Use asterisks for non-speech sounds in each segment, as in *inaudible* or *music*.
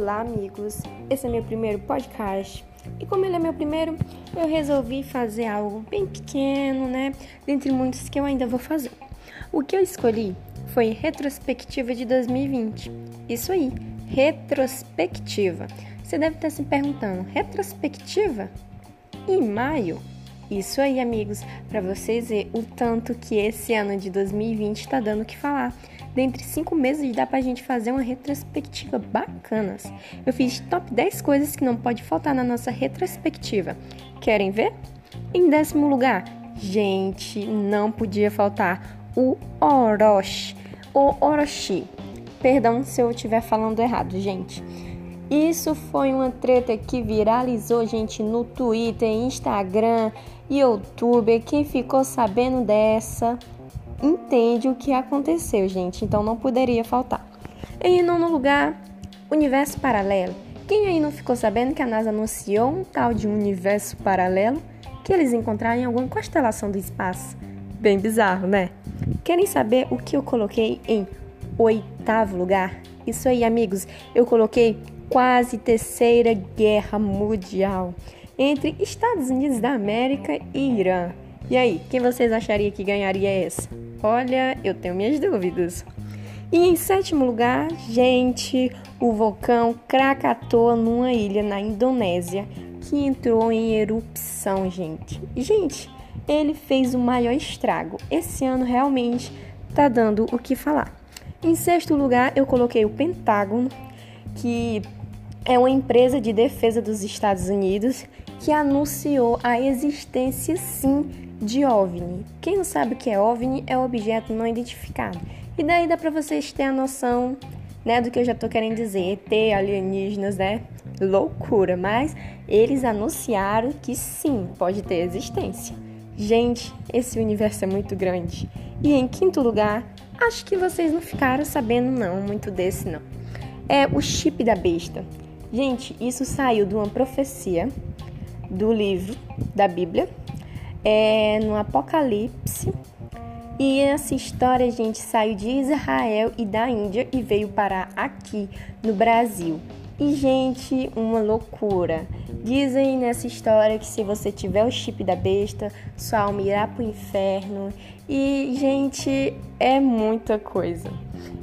Olá, amigos! Esse é meu primeiro podcast e, como ele é meu primeiro, eu resolvi fazer algo bem pequeno, né? Dentre muitos que eu ainda vou fazer. O que eu escolhi foi retrospectiva de 2020. Isso aí, retrospectiva. Você deve estar se perguntando: retrospectiva? Em maio? Isso aí, amigos, para vocês verem o tanto que esse ano de 2020 está dando o que falar. Dentre cinco meses dá pra gente fazer uma retrospectiva bacanas. Eu fiz top 10 coisas que não pode faltar na nossa retrospectiva. Querem ver? Em décimo lugar, gente, não podia faltar o Orochi. O Orochi. Perdão se eu estiver falando errado, gente. Isso foi uma treta que viralizou, gente, no Twitter, Instagram, YouTube. Quem ficou sabendo dessa entende o que aconteceu, gente. Então não poderia faltar. Em nono lugar, universo paralelo. Quem aí não ficou sabendo que a NASA anunciou um tal de universo paralelo que eles encontraram em alguma constelação do espaço? Bem bizarro, né? Querem saber o que eu coloquei em oitavo lugar? Isso aí, amigos, eu coloquei quase terceira guerra mundial entre Estados Unidos da América e Irã. E aí, quem vocês achariam que ganharia essa? Olha, eu tenho minhas dúvidas. E em sétimo lugar, gente, o vulcão Krakatoa numa ilha na Indonésia que entrou em erupção, gente. Gente, ele fez o maior estrago. Esse ano realmente tá dando o que falar. Em sexto lugar, eu coloquei o Pentágono, que é uma empresa de defesa dos Estados Unidos que anunciou a existência sim de OVNI. Quem não sabe o que é OVNI é objeto não identificado. E daí dá para vocês terem a noção, né, do que eu já tô querendo dizer, ET, alienígenas, né? Loucura, mas eles anunciaram que sim, pode ter existência. Gente, esse universo é muito grande. E em quinto lugar, acho que vocês não ficaram sabendo não muito desse não. É o chip da besta. Gente, isso saiu de uma profecia do livro da Bíblia, é no Apocalipse. E essa história, gente, saiu de Israel e da Índia e veio parar aqui no Brasil. E, gente, uma loucura. Dizem nessa história que se você tiver o chip da besta, sua alma irá pro inferno. E, gente, é muita coisa.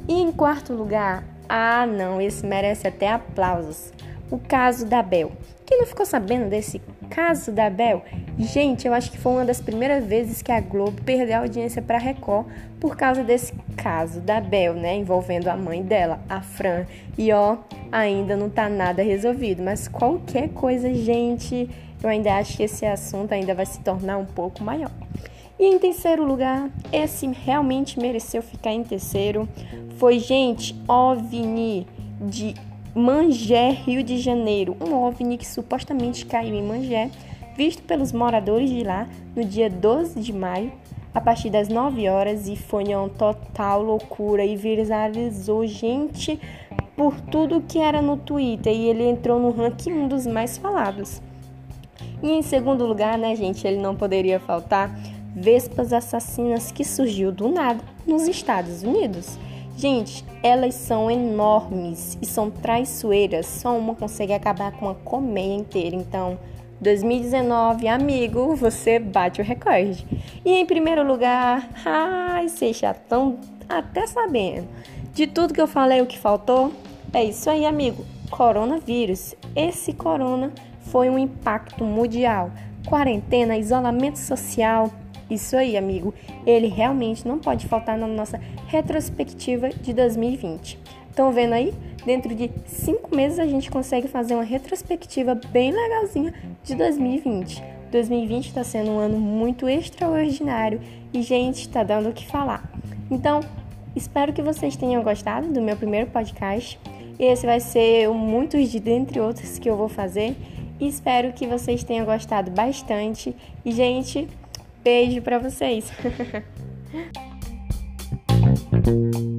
E em quarto lugar, ah, não, esse merece até aplausos. O caso da Bel. Quem não ficou sabendo desse caso da Bel? Gente, eu acho que foi uma das primeiras vezes que a Globo perdeu a audiência para Record por causa desse caso da Bel, né, envolvendo a mãe dela, a Fran. E ó, ainda não tá nada resolvido, mas qualquer coisa, gente, eu ainda acho que esse assunto ainda vai se tornar um pouco maior. E em terceiro lugar, esse realmente mereceu ficar em terceiro, foi, gente, OVNI de Mangé, Rio de Janeiro. Um OVNI que supostamente caiu em Mangé, visto pelos moradores de lá no dia 12 de maio, a partir das 9 horas, e foi uma total loucura e viralizou gente por tudo que era no Twitter e ele entrou no ranking um dos mais falados. E em segundo lugar, né, gente, ele não poderia faltar vespas assassinas que surgiu do nada nos Estados Unidos. Gente, elas são enormes e são traiçoeiras. Só uma consegue acabar com uma colmeia inteira. Então, 2019, amigo, você bate o recorde. E em primeiro lugar, ai, vocês já estão até sabendo. De tudo que eu falei, o que faltou? É isso aí, amigo. Coronavírus. Esse corona foi um impacto mundial. Quarentena, isolamento social, isso aí, amigo. Ele realmente não pode faltar na nossa retrospectiva de 2020. Estão vendo aí? Dentro de cinco meses a gente consegue fazer uma retrospectiva bem legalzinha de 2020. 2020 está sendo um ano muito extraordinário e, gente, está dando o que falar. Então, espero que vocês tenham gostado do meu primeiro podcast. Esse vai ser um muitos de dentre outros que eu vou fazer. Espero que vocês tenham gostado bastante. E, gente, Beijo para vocês. *laughs*